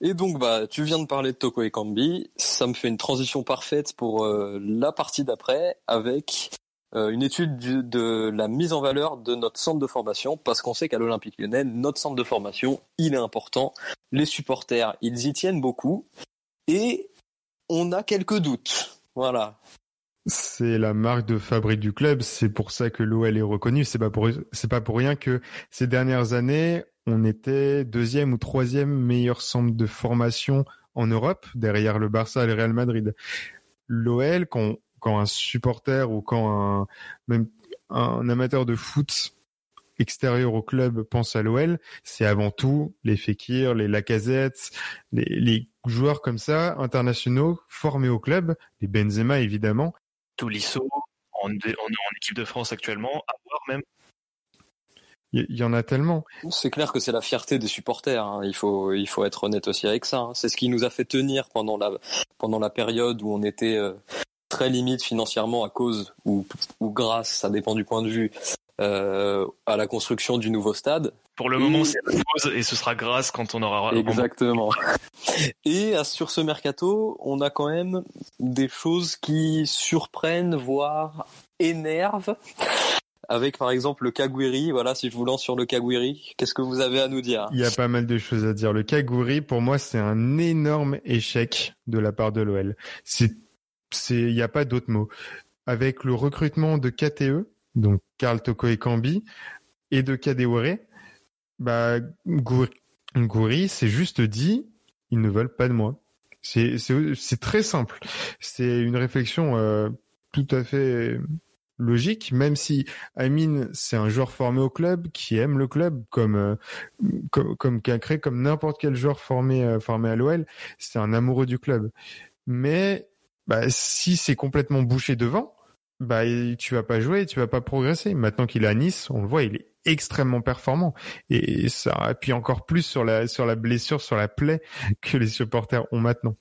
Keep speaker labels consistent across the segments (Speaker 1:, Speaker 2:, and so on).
Speaker 1: Et donc, bah, tu viens de parler de Toko Ekambi. Ça me fait une transition parfaite pour euh, la partie d'après avec euh, une étude de la mise en valeur de notre centre de formation parce qu'on sait qu'à l'Olympique lyonnais, notre centre de formation, il est important. Les supporters, ils y tiennent beaucoup et on a quelques doutes. Voilà.
Speaker 2: C'est la marque de fabrique du club. C'est pour ça que l'OL est reconnu. C'est pas c'est pas pour rien que ces dernières années, on était deuxième ou troisième meilleur centre de formation en Europe, derrière le Barça et le Real Madrid. L'OL, quand, un supporter ou quand un, même un amateur de foot extérieur au club pense à l'OL, c'est avant tout les Fekir, les Lacazette, les, les, joueurs comme ça, internationaux, formés au club, les Benzema évidemment.
Speaker 3: Tolisso, en, en, en équipe de France actuellement, à voir même
Speaker 2: il y, en a tellement.
Speaker 1: C'est clair que c'est la fierté des supporters. Hein. Il faut il faut être honnête aussi avec ça. Hein. C'est ce qui nous a fait tenir pendant la pendant la période où on était euh, très limite financièrement à cause ou ou grâce, ça dépend du point de vue, euh, à la construction du nouveau stade.
Speaker 3: Pour le moment, c'est la pause et ce sera grâce quand on aura
Speaker 1: exactement. Et sur ce mercato, on a quand même des choses qui surprennent, voire énervent avec par exemple le Kagwiri. Voilà, si je vous lance sur le Kagwiri, qu'est-ce que vous avez à nous dire?
Speaker 2: Il y a pas mal de choses à dire. Le Kagwiri, pour moi, c'est un énorme échec de la part de l'OL. C'est, c'est, il n'y a pas d'autre mot. Avec le recrutement de KTE, donc Karl Toko et Kambi, et de Kadewere, bah, Gouri, c'est juste dit, ils ne veulent pas de moi. C'est, c'est, c'est très simple. C'est une réflexion euh, tout à fait logique, même si Amine c'est un joueur formé au club qui aime le club comme euh, comme comme Cacré, comme n'importe quel joueur formé euh, formé à l'OL, c'est un amoureux du club. Mais bah, si c'est complètement bouché devant, bah tu vas pas jouer, tu vas pas progresser. Maintenant qu'il est à Nice, on le voit, il est extrêmement performant et ça appuie encore plus sur la sur la blessure, sur la plaie que les supporters ont maintenant.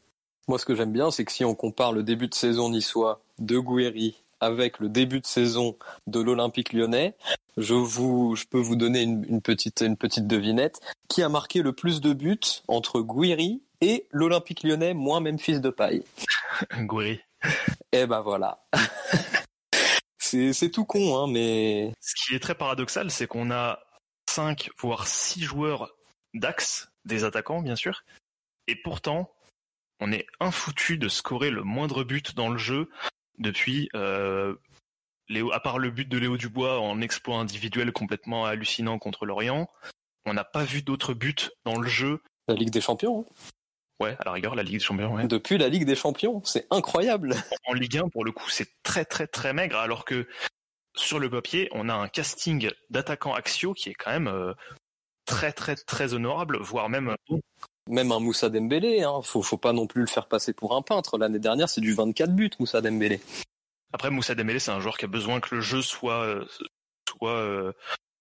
Speaker 1: Moi, ce que j'aime bien, c'est que si on compare le début de saison niçois de Gouiri avec le début de saison de l'Olympique lyonnais, je vous, je peux vous donner une, petite, une petite devinette. Qui a marqué le plus de buts entre Guiri et l'Olympique lyonnais, moins Memphis de paille
Speaker 3: Guiri.
Speaker 1: Eh ben voilà. c'est tout con, hein, mais.
Speaker 3: Ce qui est très paradoxal, c'est qu'on a 5 voire 6 joueurs d'axe, des attaquants bien sûr, et pourtant on est infoutu de scorer le moindre but dans le jeu depuis. Euh, Léo, à part le but de Léo Dubois en exploit individuel complètement hallucinant contre l'Orient, on n'a pas vu d'autres buts dans le jeu.
Speaker 1: La Ligue des Champions. Hein.
Speaker 3: Ouais, à la rigueur, la Ligue des Champions. Ouais.
Speaker 1: Depuis la Ligue des Champions, c'est incroyable.
Speaker 3: En Ligue 1, pour le coup, c'est très très très maigre, alors que sur le papier, on a un casting d'attaquants axiaux qui est quand même euh, très très très honorable, voire même
Speaker 1: même un Moussa Dembélé, hein, faut, faut pas non plus le faire passer pour un peintre. L'année dernière, c'est du 24 buts, Moussa Dembélé.
Speaker 3: Après, Moussa Dembélé, c'est un joueur qui a besoin que le jeu soit, soit, euh,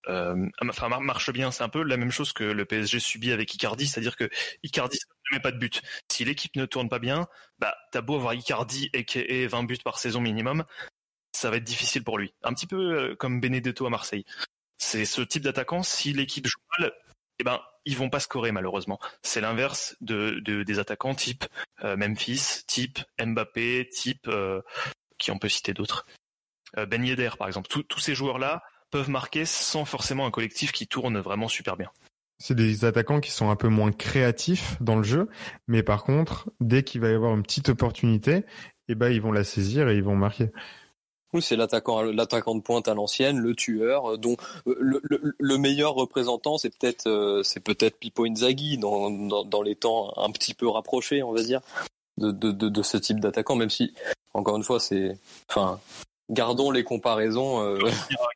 Speaker 3: euh, enfin marche bien. C'est un peu la même chose que le PSG subit avec Icardi, c'est-à-dire que Icardi ne met pas de but. Si l'équipe ne tourne pas bien, bah t'as beau avoir Icardi et, et 20 buts par saison minimum, ça va être difficile pour lui. Un petit peu euh, comme Benedetto à Marseille. C'est ce type d'attaquant. Si l'équipe joue mal, eh ben ils vont pas scorer malheureusement. C'est l'inverse de, des attaquants type euh, Memphis, type Mbappé, type euh, qui on peut citer d'autres. Euh, ben Yedder par exemple. Tous ces joueurs-là peuvent marquer sans forcément un collectif qui tourne vraiment super bien.
Speaker 2: C'est des attaquants qui sont un peu moins créatifs dans le jeu, mais par contre, dès qu'il va y avoir une petite opportunité, eh ben ils vont la saisir et ils vont marquer.
Speaker 1: C'est l'attaquant, l'attaquant de pointe à l'ancienne, le tueur, euh, dont euh, le, meilleur représentant, c'est peut-être, euh, c'est peut-être Inzaghi dans, les temps un petit peu rapprochés, on va dire, de, ce type d'attaquant, même si, encore une fois, c'est, enfin, gardons les comparaisons.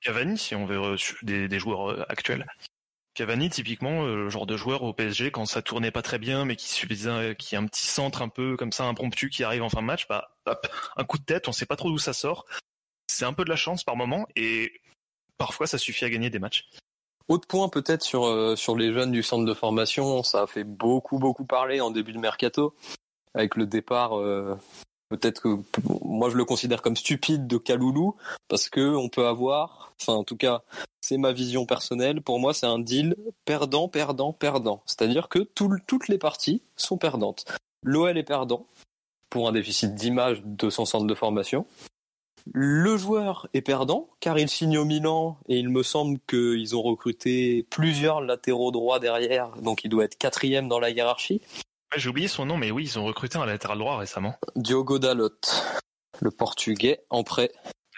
Speaker 3: Cavani, si on veut des, des joueurs actuels. Cavani, typiquement, le genre de joueur au PSG, quand ça tournait pas très bien, mais qui suffisait, qui a un petit centre un peu comme ça, impromptu, qui arrive en fin de match, bah, hop, un coup de tête, on sait pas trop d'où ça sort c'est un peu de la chance par moment et parfois ça suffit à gagner des matchs.
Speaker 1: Autre point peut-être sur euh, les jeunes du centre de formation, ça a fait beaucoup beaucoup parler en début de mercato avec le départ euh, peut-être que moi je le considère comme stupide de Kaloulou parce que on peut avoir, enfin en tout cas c'est ma vision personnelle. Pour moi c'est un deal perdant, perdant, perdant. C'est-à-dire que toutes les parties sont perdantes. L'OL est perdant pour un déficit d'image de son centre de formation. Le joueur est perdant car il signe au Milan et il me semble qu'ils ont recruté plusieurs latéraux droits derrière, donc il doit être quatrième dans la hiérarchie.
Speaker 3: J'ai oublié son nom, mais oui, ils ont recruté un latéral droit récemment.
Speaker 1: Diogo Dalot, le portugais en prêt.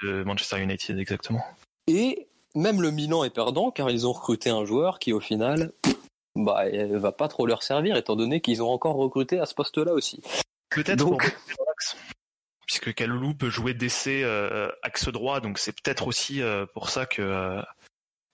Speaker 3: De Manchester United, exactement.
Speaker 1: Et même le Milan est perdant car ils ont recruté un joueur qui au final bah, va pas trop leur servir étant donné qu'ils ont encore recruté à ce poste-là aussi.
Speaker 3: Peut-être donc... puisque Kaloulou peut jouer d'essai euh, axe droit, donc c'est peut-être aussi euh, pour ça que euh,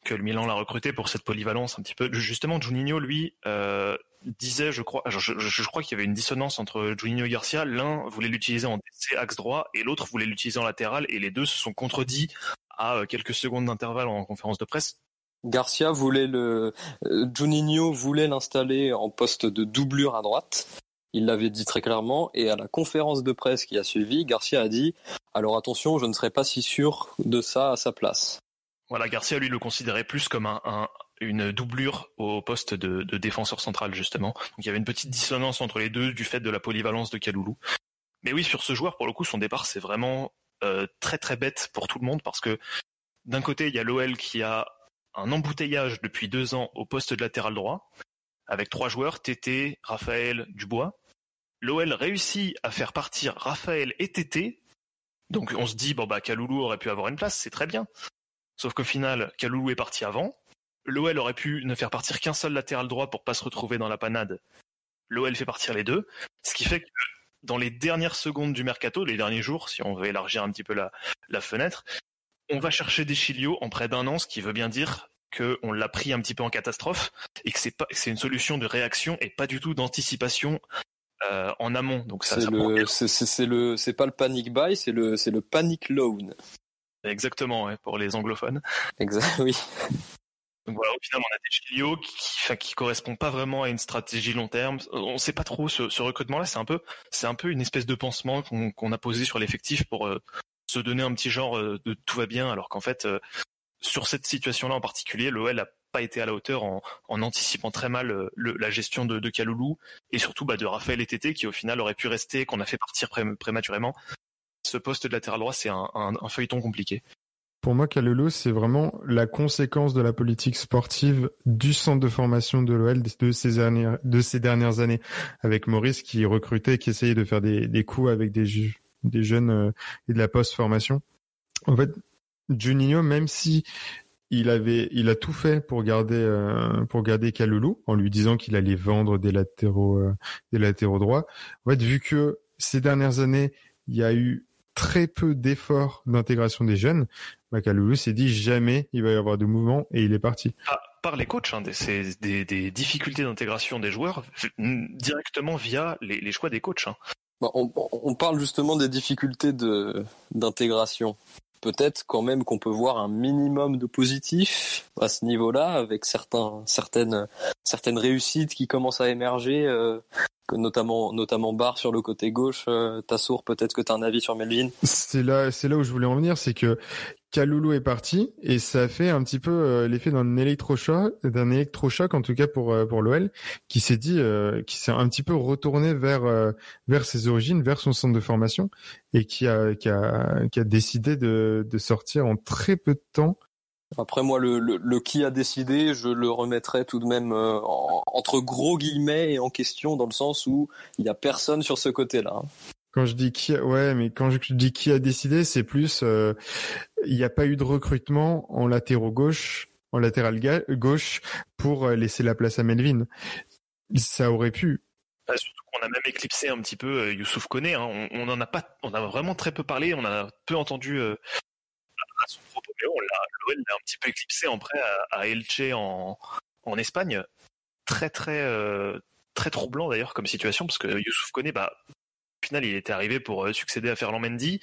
Speaker 3: que le Milan l'a recruté pour cette polyvalence un petit peu. Justement, Juninho, lui, euh, disait, je crois, je, crois qu'il y avait une dissonance entre Juninho et Garcia. L'un voulait l'utiliser en DC axe droit et l'autre voulait l'utiliser en latéral et les deux se sont contredits à euh, quelques secondes d'intervalle en conférence de presse.
Speaker 1: Garcia voulait le, euh, Juninho voulait l'installer en poste de doublure à droite. Il l'avait dit très clairement et à la conférence de presse qui a suivi, Garcia a dit alors attention, je ne serais pas si sûr de ça à sa place.
Speaker 3: Voilà, Garcia lui le considérait plus comme un, une doublure au poste de, défenseur central justement. Donc il y avait une petite dissonance entre les deux du fait de la polyvalence de Kaloulou. Mais oui, sur ce joueur, pour le coup, son départ c'est vraiment euh, très très bête pour tout le monde parce que d'un côté il y a l'OL qui a un embouteillage depuis deux ans au poste de latéral droit avec trois joueurs, Tété, Raphaël, Dubois. L'OL réussit à faire partir Raphaël et Tété. Donc on se dit bon bah Kaloulou aurait pu avoir une place, c'est très bien. Sauf qu'au final, Kaloulou est parti avant. L'OL aurait pu ne faire partir qu'un seul latéral droit pour pas se retrouver dans la panade. L'OL fait partir les deux, ce qui fait que dans les dernières secondes du mercato, les derniers jours, si on veut élargir un petit peu la, fenêtre, on va chercher des Chilio en près d'un an, ce qui veut bien dire qu'on l'a pris un petit peu en catastrophe et que c'est une solution de réaction et pas du tout d'anticipation euh, en amont. Donc ça,
Speaker 1: c'est le c'est le c'est pas le panic buy, c'est le c'est le panic loan.
Speaker 3: Exactement, pour les anglophones.
Speaker 1: Exact, oui.
Speaker 3: Donc voilà, au final, on a des Chilio qui, qui, qui correspondent pas vraiment à une stratégie long terme. On sait pas trop ce, ce recrutement-là. C'est un peu, c'est un peu une espèce de pansement qu'on a posé sur l'effectif pour euh, se donner un petit genre euh, de tout va bien, alors qu'en fait, euh, sur cette situation-là en particulier, l'OL a pas été à la hauteur en, anticipant très mal le, la gestion de, de Kaloulou et surtout bah, de Raphaël et Tété qui au final aurait pu rester, qu'on a fait partir prématurément ce poste de latéral droit, c'est un, feuilleton compliqué.
Speaker 2: Pour moi, Kalulu, c'est vraiment la conséquence de la politique sportive du centre de formation de l'OL de ces dernières, de ces dernières années, avec Maurice qui recrutait, qui essayait de faire des, coups avec des, des jeunes euh, et de la post-formation. En fait, Juninho, même si il avait, il a tout fait pour garder, euh, pour garder Kalulu, en lui disant qu'il allait vendre des latéraux, euh, des latéraux droits. En fait, vu que ces dernières années, il y a eu très peu d'efforts d'intégration des jeunes, Macaloulou s'est dit jamais il va y avoir de mouvement et il est parti.
Speaker 3: Ah, par les coachs, hein, des, des, difficultés d'intégration des joueurs directement via les, choix des coachs. Hein.
Speaker 1: on, on, parle justement des difficultés d'intégration. Peut-être quand même qu'on peut voir un minimum de positif à ce niveau-là, avec certains, certaines, certaines réussites qui commencent à émerger. Euh, notamment notamment Barre sur le côté gauche. Euh, Tassour, peut-être que tu as un avis sur Melvin?
Speaker 2: C'est là, c'est là où je voulais en venir, c'est que Kaloulou est parti et ça fait un petit peu euh, l'effet d'un électrochoc, d'un électrochoc en tout cas pour euh, pour l'OL, qui s'est dit, euh, qui s'est un petit peu retourné vers vers ses origines, vers son centre de formation et qui a qui a qui a décidé de de sortir en très peu de temps
Speaker 1: après moi, le, le, qui a décidé, je le remettrai tout de même euh, entre gros guillemets et en question dans le sens où il y a personne sur ce côté-là.
Speaker 2: Quand je dis qui, ouais, mais quand je dis qui a décidé, c'est plus euh, il n'y a pas eu de recrutement en gauche, en latéral gauche pour euh, laisser la place à Melvin. Ça aurait pu.
Speaker 3: Bah, surtout qu'on a même éclipsé un petit peu Youssouf Koné. Hein. On, en a pas, on a vraiment très peu parlé. On a peu entendu à son propos, mais l'OL l'a un petit peu éclipsé en prêt à, Elche en, Espagne. Très très euh, très troublant d'ailleurs comme situation parce que Youssouf Koné, bah, final, il était arrivé pour euh, succéder à Ferland Mendy.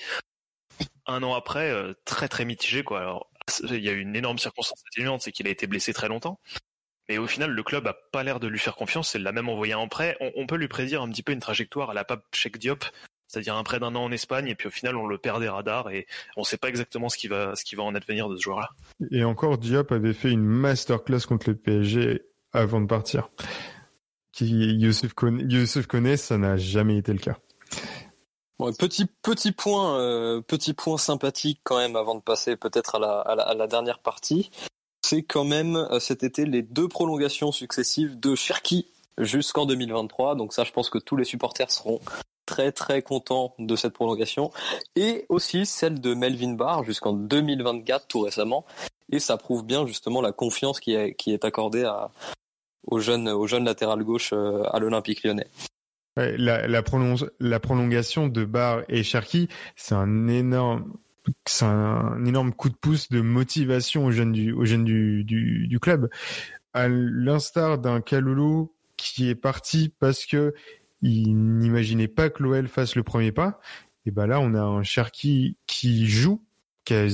Speaker 3: Un an après, euh, très très mitigé quoi. Alors, il y a eu une énorme circonstance atténuante, c'est qu'il a été blessé très longtemps. Mais au final, le club a pas l'air de lui faire confiance. Il l'a même envoyé en prêt. On, peut lui prédire un petit peu une trajectoire à la Pape Cheikh Diop, c'est-à-dire un prêt d'un an en Espagne, et puis au final on le perd des radars et on sait pas exactement ce qui va en advenir de ce joueur-là.
Speaker 2: Et encore, Diop avait fait une masterclass contre le PSG avant de partir. Qui Youssef connaît, ça n'a jamais été le cas.
Speaker 1: Petit petit point euh, petit point sympathique quand même avant de passer peut-être à la, à la, dernière partie. C'est quand même euh, cet été les deux prolongations successives de Cherki jusqu'en 2023. Donc ça, je pense que tous les supporters seront très très contents de cette prolongation. Et aussi celle de Melvin Barr jusqu'en 2024 tout récemment. Et ça prouve bien justement la confiance qui est, qui est accordée à, au jeune, au jeune latéral gauche euh, à l'Olympique lyonnais.
Speaker 2: La, la, la, prolongation de Barr et Cherki, c'est un énorme, coup de pouce de motivation aux jeunes du, club. À l'instar d'un Kaloulou qui est parti parce que il n'imaginait pas que l'OL fasse le premier pas. Et ben là, on a un Cherki qui joue, qui a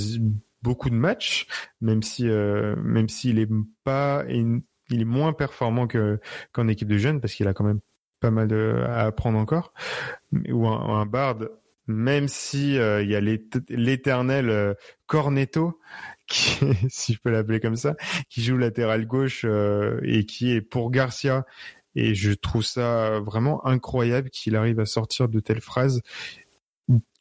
Speaker 2: beaucoup de matchs, même si euh, même s'il est pas, il est moins performant que qu'en équipe de jeunes parce qu'il a quand même pas mal de, à apprendre encore. Ou un, un Bard, même si euh, il y a l'éternel euh, Cornetto, qui, si je peux l'appeler comme ça, qui joue latéral gauche et qui est pour Garcia et je trouve ça vraiment incroyable qu'il arrive à sortir de telles phrases.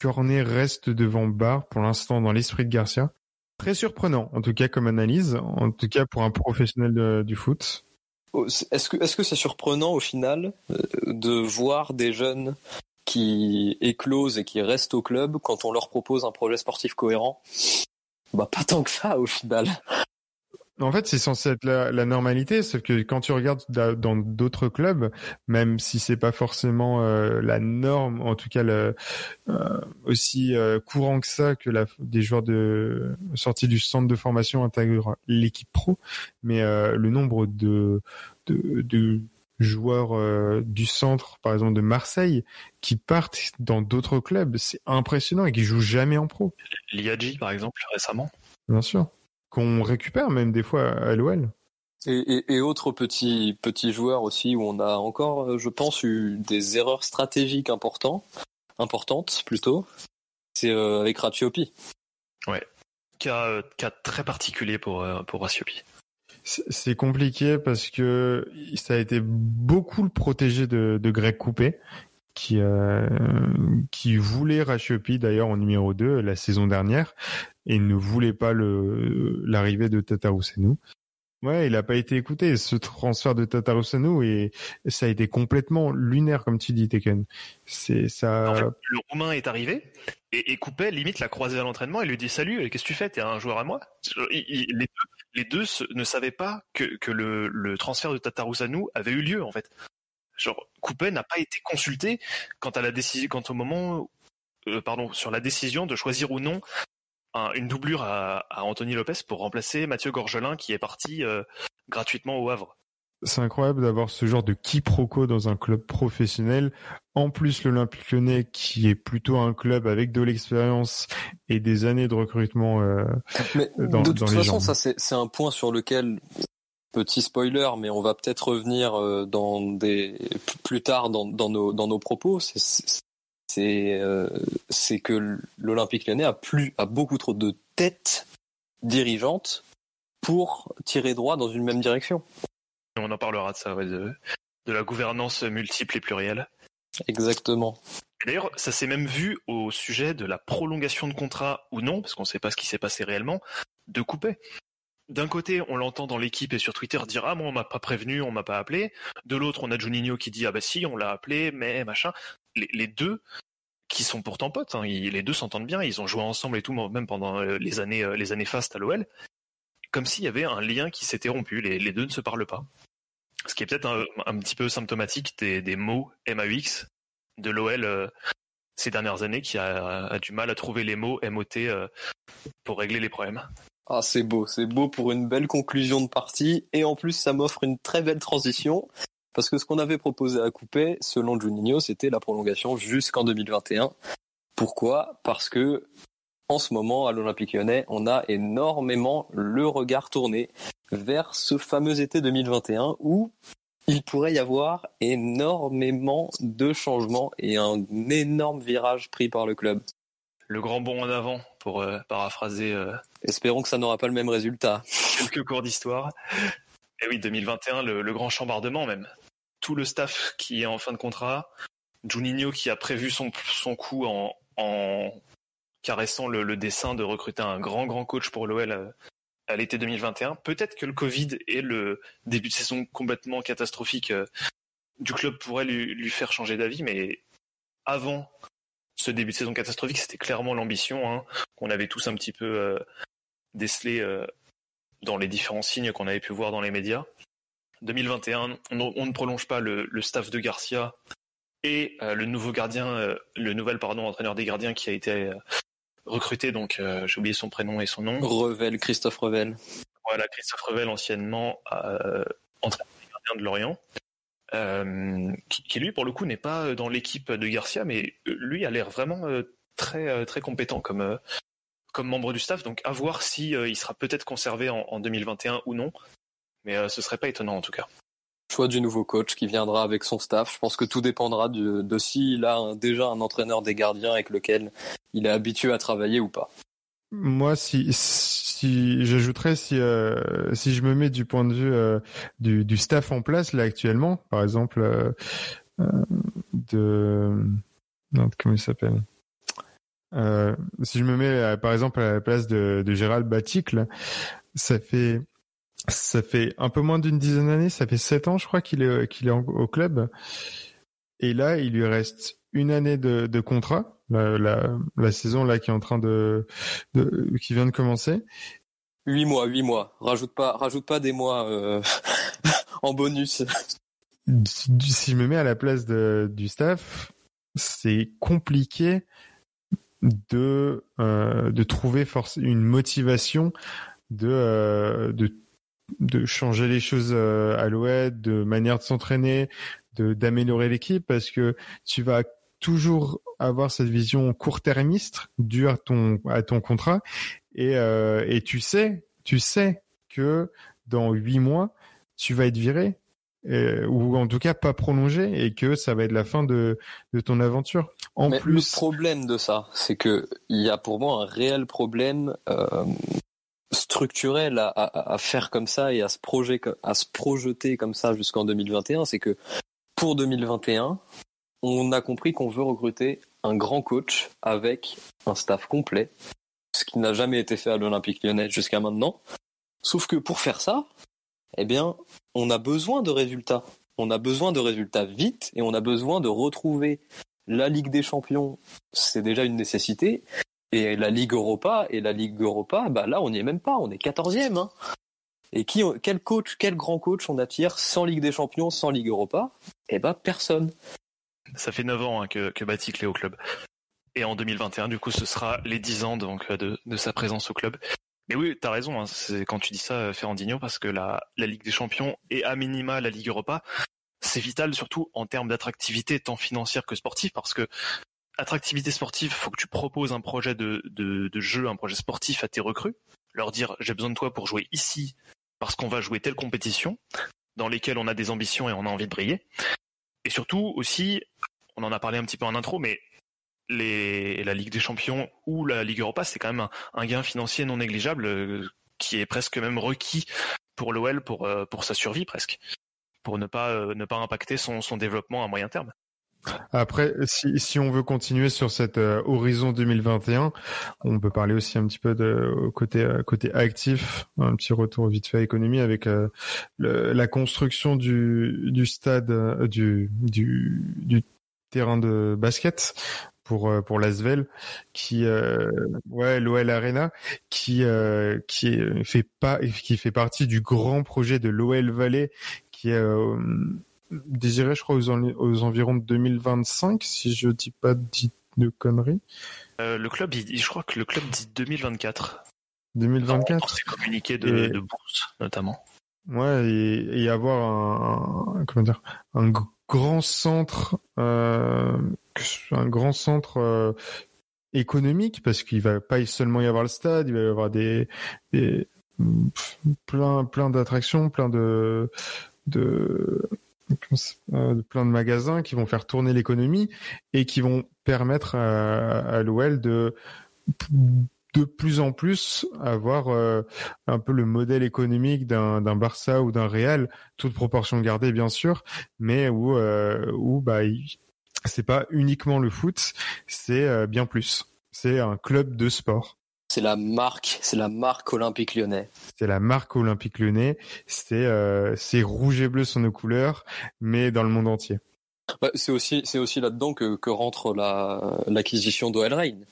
Speaker 2: Cornet reste devant Barre pour l'instant dans l'esprit de Garcia. Très surprenant, en tout cas comme analyse, en tout cas pour un professionnel du foot.
Speaker 1: Oh, est-ce que c'est surprenant au final euh, de voir des jeunes qui éclosent et qui restent au club quand on leur propose un projet sportif cohérent? Bah pas tant que ça au final.
Speaker 2: En fait, c'est censé être la, normalité, sauf que quand tu regardes dans d'autres clubs, même si c'est pas forcément euh, la norme, en tout cas le, euh, aussi euh, courant que ça, que la, des joueurs de sortis du centre de formation intègrent l'équipe pro, mais le nombre de, de, de joueurs du centre, par exemple de Marseille, qui partent dans d'autres clubs, c'est impressionnant et qui jouent jamais en pro.
Speaker 3: Liadji, par exemple, récemment.
Speaker 2: Bien sûr qu'on récupère même des fois à l'OL.
Speaker 1: Et, et, autres petits petits joueurs aussi où on a encore, je pense, eu des erreurs stratégiques importantes, importantes plutôt. C'est euh, avec Ratiopi.
Speaker 3: Ouais, cas, euh, cas très particulier pour euh, pour Ratiopi.
Speaker 2: C'est compliqué parce que ça a été beaucoup le protégé de, de Greg Coupé, qui euh, qui voulait Ratiopi d'ailleurs en numéro 2 la saison dernière et ne voulait pas l'arrivée de Tatarusanu. Ouais, il a pas été écouté ce transfert de Tatarusanu et ça a été complètement lunaire comme tu dis Tekken. Ça.
Speaker 3: le Roumain est arrivé et, et limite l'a croisé à l'entraînement et lui dit salut, qu'est-ce que tu fais? T'es un joueur à moi? Les, deux, ne savaient pas que, le, transfert de Tatarusanu avait eu lieu en fait. Genre, Coupet n'a pas été consulté quant à la décision, quant au moment, euh, pardon, sur la décision de choisir ou non une doublure à, Anthony Lopez pour remplacer Mathieu Gorgelin qui est parti euh, gratuitement au Havre.
Speaker 2: C'est incroyable d'avoir ce genre de quiproquo dans un club professionnel. En plus, l'Olympique Lyonnais, qui est plutôt un club avec de l'expérience et des années de recrutement euh,
Speaker 1: Mais dans, de toute façon, ça c'est un point sur lequel petit spoiler, mais on va peut-être revenir euh, dans des plus tard dans, nos dans nos propos. C'est euh, c'est que l'Olympique Lyonnais a plus a beaucoup trop de têtes dirigeantes pour tirer droit dans une même direction.
Speaker 3: On en parlera de ça, de, de la gouvernance multiple et plurielle.
Speaker 1: Exactement.
Speaker 3: D'ailleurs, ça s'est même vu au sujet de la prolongation de contrat ou non, parce qu'on ne sait pas ce qui s'est passé réellement, de couper d'un côté, on l'entend dans l'équipe et sur Twitter dire ah moi on m'a pas prévenu, on m'a pas appelé. De l'autre, on a Juninho qui dit ah bah si on l'a appelé, mais machin. Les, deux qui sont pourtant potes, hein, les deux s'entendent bien, ils ont joué ensemble et tout, même pendant euh, les années euh, les années fastes à l'OL, comme s'il y avait un lien qui s'était rompu. Les, deux ne se parlent pas. Ce qui est peut-être un, petit peu symptomatique des, mots MAX de l'OL euh, ces dernières années, qui a, du mal à trouver les mots MOT pour régler les problèmes.
Speaker 1: Ah, c'est beau, c'est beau pour une belle conclusion de partie. Et en plus, ça m'offre une très belle transition. Parce que ce qu'on avait proposé à couper, selon Juninho, c'était la prolongation jusqu'en 2021. Pourquoi? Parce que en ce moment, à l'Olympique lyonnais, on a énormément le regard tourné vers ce fameux été 2021 où il pourrait y avoir énormément de changements et un énorme virage pris par le club.
Speaker 3: Le grand bond en avant, pour euh, paraphraser. Euh,
Speaker 1: Espérons que ça n'aura pas le même résultat.
Speaker 3: Quelques cours d'histoire. Et oui, 2021, le, grand chambardement même. Tout le staff qui est en fin de contrat, Juninho qui a prévu son, son coup en, en caressant le, dessin de recruter un grand grand coach pour l'OL euh, à, l'été 2021. Peut-être que le Covid et le début de saison complètement catastrophique du club pourraient lui, lui faire changer d'avis, mais avant ce début de saison catastrophique, c'était clairement l'ambition hein, qu'on avait tous un petit peu euh, décelé euh, dans les différents signes qu'on avait pu voir dans les médias. 2021, on, ne prolonge pas le, staff de Garcia et euh, le nouveau gardien, le nouvel pardon entraîneur des gardiens qui a été recruté. Donc j'ai oublié son prénom et son nom.
Speaker 1: Revel, Christophe Revel.
Speaker 3: Voilà, Christophe Revel, anciennement entraîneur des gardiens de Lorient. Euh, qui, lui pour le coup n'est pas dans l'équipe de Garcia, mais lui a l'air vraiment euh, très euh, très compétent comme comme membre du staff. Donc à voir si il sera peut-être conservé en, 2021 ou non, mais ce serait pas étonnant en tout cas.
Speaker 1: Choix du nouveau coach qui viendra avec son staff. Je pense que tout dépendra de, de s'il a déjà un entraîneur des gardiens avec lequel il est habitué à travailler ou pas.
Speaker 2: Moi, si, si j'ajouterais si euh, si je me mets du point de vue euh, du, du staff en place là actuellement, par exemple euh, euh de non, comment il s'appelle? Si je me mets par exemple à la place de, de Gérald Baticle, ça fait ça fait un peu moins d'une dizaine d'années, ça fait sept ans je crois qu'il est qu'il est au club, et là il lui reste une année de, de contrat la, la, la, saison là qui est en train de, de qui vient de commencer.
Speaker 1: Huit mois, huit mois. Rajoute pas, rajoute pas des mois euh, en bonus.
Speaker 2: Si je me mets à la place de, du staff, c'est compliqué de euh, de trouver force une motivation de euh, de de changer les choses euh, à l'ouest, de manière de s'entraîner, de d'améliorer l'équipe parce que tu vas toujours avoir cette vision court-termiste due à ton à ton contrat et euh, et tu sais tu sais que dans huit mois tu vas être viré euh, ou en tout cas pas prolongé et que ça va être la fin de de ton aventure.
Speaker 1: En plus, le problème de ça, c'est que il y a pour moi un réel problème euh, structurel à, à, à, faire comme ça et à se à se projeter comme ça jusqu'en 2021, c'est que pour 2021, on a compris qu'on veut recruter un grand coach avec un staff complet, ce qui n'a jamais été fait à l'Olympique lyonnais jusqu'à maintenant. Sauf que pour faire ça, eh bien, on a besoin de résultats. On a besoin de résultats vite et on a besoin de retrouver la Ligue des Champions. C'est déjà une nécessité. Et la Ligue Europa et la Ligue Europa, bah là, on n'y est même pas. On est 14e. Hein. Et qui, quel coach, quel grand coach on attire sans Ligue des Champions, sans Ligue Europa? Eh ben, personne.
Speaker 3: Ça fait 9 ans hein, que, que au club. Et en 2021, du coup, ce sera les 10 ans donc de, sa présence au club. Mais oui, t'as raison, hein, c'est quand tu dis ça, Ferrandinho, parce que la Ligue des Champions et à minima la Ligue Europa, c'est vital surtout en termes d'attractivité tant financière que sportive, parce que attractivité sportive, faut que tu proposes un projet de, de, de jeu, un projet sportif à tes recrues, leur dire j'ai besoin de toi pour jouer ici parce qu'on va jouer telle compétition dans lesquelles on a des ambitions et on a envie de briller. Et surtout aussi, on en a parlé un petit peu en intro, mais les, la Ligue des Champions ou la Ligue Europa, c'est quand même un, gain financier non négligeable euh, qui est presque même requis pour l'OL pour, euh, pour sa survie presque, pour ne pas, euh, ne pas impacter son, son développement à moyen terme.
Speaker 2: Après, si, si on veut continuer sur cet euh, horizon 2021, on peut parler aussi un petit peu de côté côté actif, un petit retour vite fait à économie avec euh, le, la construction du du stade euh, du du du terrain de basket pour pour l'Asvel qui ouais l'OL Arena qui qui fait pas qui fait partie du grand projet de l'OL Valley qui est désiré, je crois, aux, aux, environs de 2025, si je dis pas de conneries.
Speaker 3: Euh, le club, je crois que le club dit 2024.
Speaker 2: 2024.
Speaker 3: C'est communiqué de, de, bourse, notamment.
Speaker 2: Ouais, et, et avoir un, comment dire, un grand centre, euh, un grand centre euh, économique, parce qu'il va pas seulement y avoir le stade, il va y avoir des, des plein, plein d'attractions, plein de, de plein de magasins qui vont faire tourner l'économie et qui vont permettre à, l'OL de de plus en plus avoir euh, un peu le modèle économique d'un Barça ou d'un Real, toute proportion gardée bien sûr, mais où euh, où bah c'est pas uniquement le foot, c'est euh, bien plus. C'est un club de sport.
Speaker 1: C'est la marque, c'est la marque Olympique Lyonnais.
Speaker 2: C'est la marque Olympique Lyonnais. C'est c'est rouge et bleu sont nos couleurs, mais dans le monde entier.
Speaker 1: c'est aussi c'est aussi là-dedans que, que rentre la l'acquisition d'OL Reign.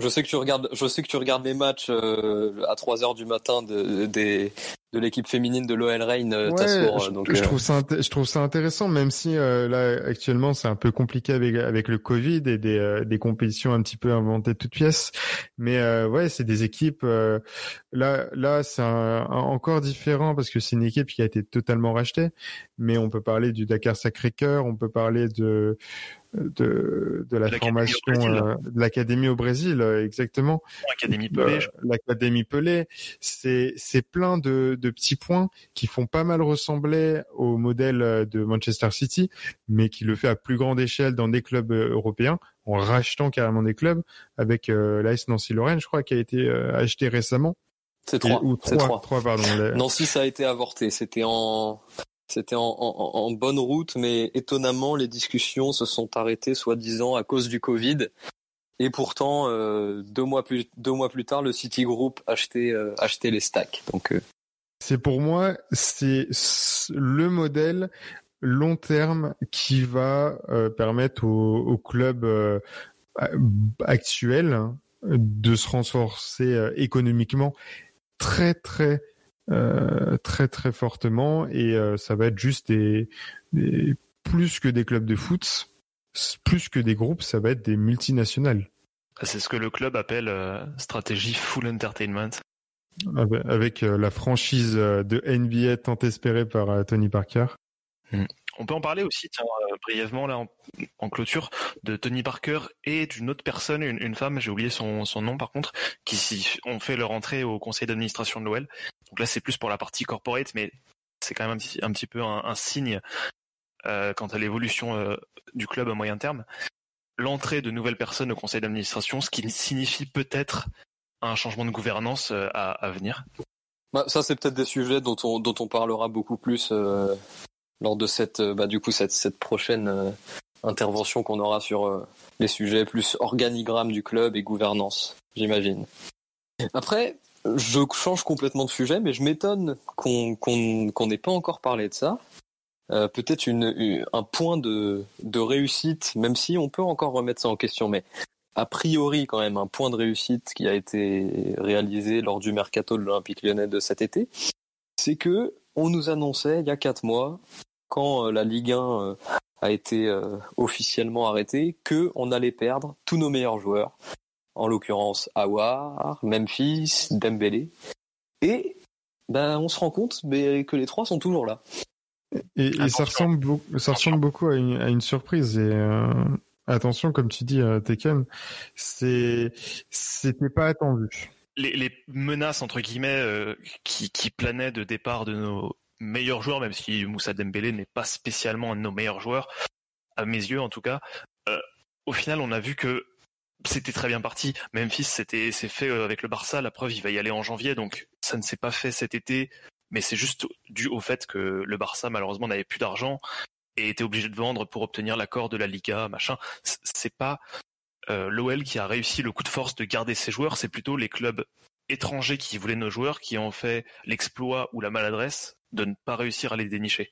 Speaker 1: Je sais que tu regardes, je sais que tu regardes les matchs euh, à 3 heures du matin de, des, de l'équipe féminine de l'OL Reign euh,
Speaker 2: ouais, je, donc, je, euh, trouve ça je trouve ça intéressant même si euh, là actuellement c'est un peu compliqué avec avec le Covid et des des compétitions un petit peu inventées de toutes pièces. Mais ouais c'est des équipes là là c'est encore différent parce que c'est une équipe qui a été totalement rachetée. Mais on peut parler du Dakar Sacré-Cœur on peut parler de de, de la formation de l'académie au Brésil exactement
Speaker 3: l'académie Pelé
Speaker 2: l'académie Pelé c'est c'est plein de de petits points qui font pas mal ressembler au modèle euh, de Manchester City, mais qui le fait à plus grande échelle dans des clubs euh, européens, en rachetant carrément des clubs, avec euh, l'AS Nancy-Lorraine, je crois, qui a été euh, acheté récemment.
Speaker 1: C'est trois.
Speaker 2: Ou trois, trois. pardon.
Speaker 1: Nancy, ça a été avorté. C'était en, c'était en, bonne route, mais étonnamment, les discussions se sont arrêtées, soi-disant, à cause du Covid. Et pourtant, euh, deux mois plus deux mois plus tard, le City Group achetait euh, achetait les stacks. Donc
Speaker 2: c'est pour moi, c'est le modèle long terme qui va euh, permettre au, au club euh, actuel hein, de se renforcer euh, économiquement très très très très fortement et ça va être juste des, des, plus que des clubs de foot, plus que des groupes, ça va être des multinationales.
Speaker 3: C'est ce que le club appelle stratégie full entertainment.
Speaker 2: Avec euh, la franchise euh, de NBA tant espérée par euh, Tony Parker.
Speaker 3: Hmm. On peut en parler aussi, tiens, brièvement là en, clôture, de Tony Parker et d'une autre personne, une, femme, j'ai oublié son, nom par contre, qui ont fait leur entrée au conseil d'administration de l'OL. Donc là, c'est plus pour la partie corporate, mais c'est quand même un petit, peu un, signe euh, quant à l'évolution euh, du club à moyen terme. L'entrée de nouvelles personnes au conseil d'administration, ce qui signifie peut-être un changement de gouvernance euh, à, venir
Speaker 1: bah, Ça, c'est peut-être des sujets dont on, parlera beaucoup plus euh, lors de cette, euh, bah, du coup, cette, cette prochaine euh, intervention qu'on aura sur euh, les sujets plus organigramme du club et gouvernance, j'imagine. Après, je change complètement de sujet, mais je m'étonne qu'on qu'on qu'on n'ait pas encore parlé de ça. Euh, peut-être un point de, de réussite, même si on peut encore remettre ça en question, mais a priori quand même un point de réussite qui a été réalisé lors du mercato de l'Olympique lyonnais de cet été, c'est que on nous annonçait il y a quatre mois, quand euh, la Ligue 1 euh, a été euh, officiellement arrêtée, que on allait perdre tous nos meilleurs joueurs, en l'occurrence Awar, Memphis, Dembélé, et ben on se rend compte mais, que les trois sont toujours là.
Speaker 2: Et, et ça ressemble beaucoup, ça ressemble beaucoup à une, à une surprise. Et euh, attention, comme tu dis, euh, Tekken, c'était pas attendu.
Speaker 3: Les, les, menaces entre guillemets euh, qui, qui planaient de départ de nos meilleurs joueurs, même si Moussa Dembélé n'est pas spécialement un de nos meilleurs joueurs, à mes yeux en tout cas. Euh, au final, on a vu que c'était très bien parti. Memphis, c'était c'est fait euh, avec le Barça. La preuve, il va y aller en janvier, donc ça ne s'est pas fait cet été. Mais c'est juste dû au fait que le Barça malheureusement n'avait plus d'argent et était obligé de vendre pour obtenir l'accord de la Liga, machin. C'est pas euh, l'OL qui a réussi le coup de force de garder ses joueurs, c'est plutôt les clubs étrangers qui voulaient nos joueurs qui ont fait l'exploit ou la maladresse de ne pas réussir à les dénicher.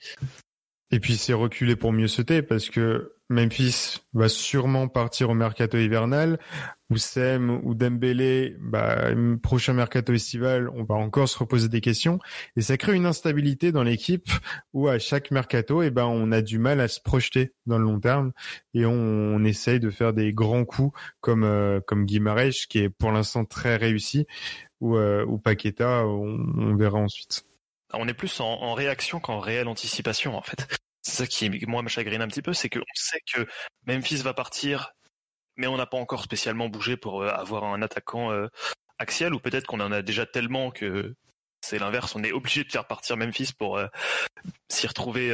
Speaker 2: Et puis c'est reculé pour mieux sauter parce que Memphis va sûrement partir au mercato hivernal. Oussem ou Dembélé, bah, prochain mercato estival, on va encore se reposer des questions. Et ça crée une instabilité dans l'équipe où à chaque mercato, eh ben, on a du mal à se projeter dans le long terme et on, essaye de faire des grands coups comme, euh, comme Guimarães, qui est pour l'instant très réussi, ou, euh, ou Paqueta, on verra ensuite.
Speaker 3: On est plus en, réaction qu'en réelle anticipation, en fait. C'est ça qui, moi, me chagrine un petit peu, c'est qu'on sait que Memphis va partir, mais on n'a pas encore spécialement bougé pour euh, avoir un attaquant euh, axial, ou peut-être qu'on en a déjà tellement que c'est l'inverse, on est obligé de faire partir Memphis pour euh, s'y retrouver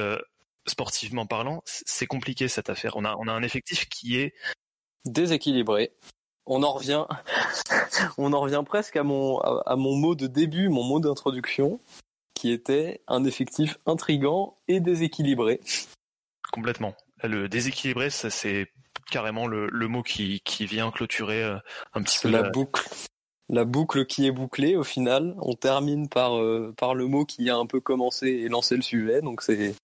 Speaker 3: sportivement parlant, c'est compliqué cette affaire. On a, un effectif qui est
Speaker 1: déséquilibré. On en revient, on en revient presque à mon mot de début, mon mot d'introduction, qui était un effectif intrigant et déséquilibré.
Speaker 3: Complètement. Le déséquilibré, ça c'est carrément le, le, mot qui, qui vient clôturer euh, un petit peu
Speaker 1: la, boucle. La boucle qui est bouclée au final. On termine par, euh, par le mot qui a un peu commencé et lancé le sujet, donc c'est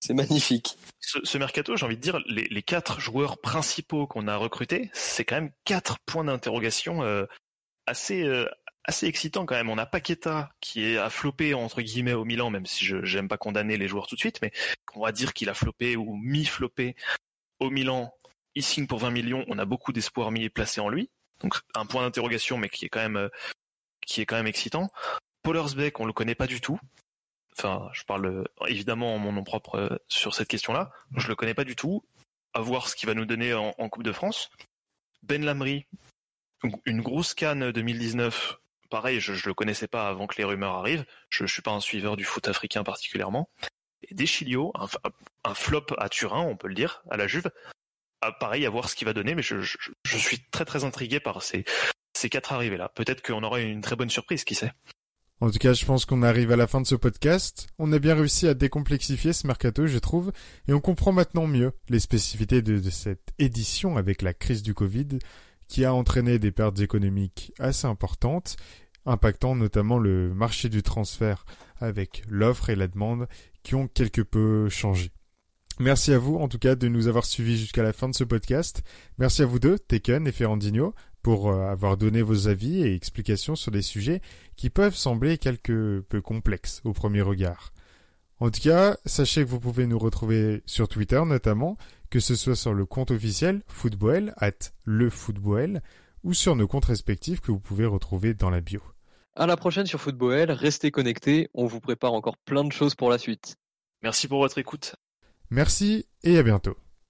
Speaker 1: c'est magnifique.
Speaker 3: Ce, mercato, j'ai envie de dire, les, les quatre joueurs principaux qu'on a recrutés, c'est quand même quatre points d'interrogation euh, assez euh, assez excitants quand même. On a Paqueta qui est à flopper entre guillemets au Milan, même si je n'aime pas condamner les joueurs tout de suite, mais on va dire qu'il a floppé ou mi-floppé au Milan. Il signe pour 20 millions. On a beaucoup d'espoir mis placé en lui. Donc un point d'interrogation, mais qui est quand même euh, qui est quand même excitant. Pollersbeck, on le connaît pas du tout enfin, je parle euh, évidemment en mon nom propre euh, sur cette question-là. Je le connais pas du tout. À voir ce qu'il va nous donner en, Coupe de France. Ben Lamry, une grosse canne 2019. Pareil, je, je le connaissais pas avant que les rumeurs arrivent. Je, je suis pas un suiveur du foot africain particulièrement. Et Deschilio, un, un flop à Turin, on peut le dire, à la Juve. Pareil, à voir ce qu'il va donner, mais je, suis très très intrigué par ces, quatre arrivées là. Peut-être qu'on aura une très bonne surprise, qui sait.
Speaker 2: En tout cas, je pense qu'on arrive à la fin de ce podcast. On a bien réussi à décomplexifier ce mercato, je trouve, et on comprend maintenant mieux les spécificités de, cette édition avec la crise du Covid, qui a entraîné des pertes économiques assez importantes, impactant notamment le marché du transfert avec l'offre et la demande qui ont quelque peu changé. Merci à vous, en tout cas, de nous avoir suivis jusqu'à la fin de ce podcast. Merci à vous deux, Taken et Ferrandino, pour euh, avoir donné vos avis et explications sur des sujets qui peuvent sembler quelque peu complexes au premier regard. En tout cas, sachez que vous pouvez nous retrouver sur Twitter notamment, que ce soit sur le compte officiel football at lefootball ou sur nos comptes respectifs que vous pouvez retrouver dans la bio.
Speaker 1: À la prochaine sur Football, restez connectés, on vous prépare encore plein de choses pour la suite.
Speaker 3: Merci pour votre écoute.
Speaker 2: Merci et à bientôt.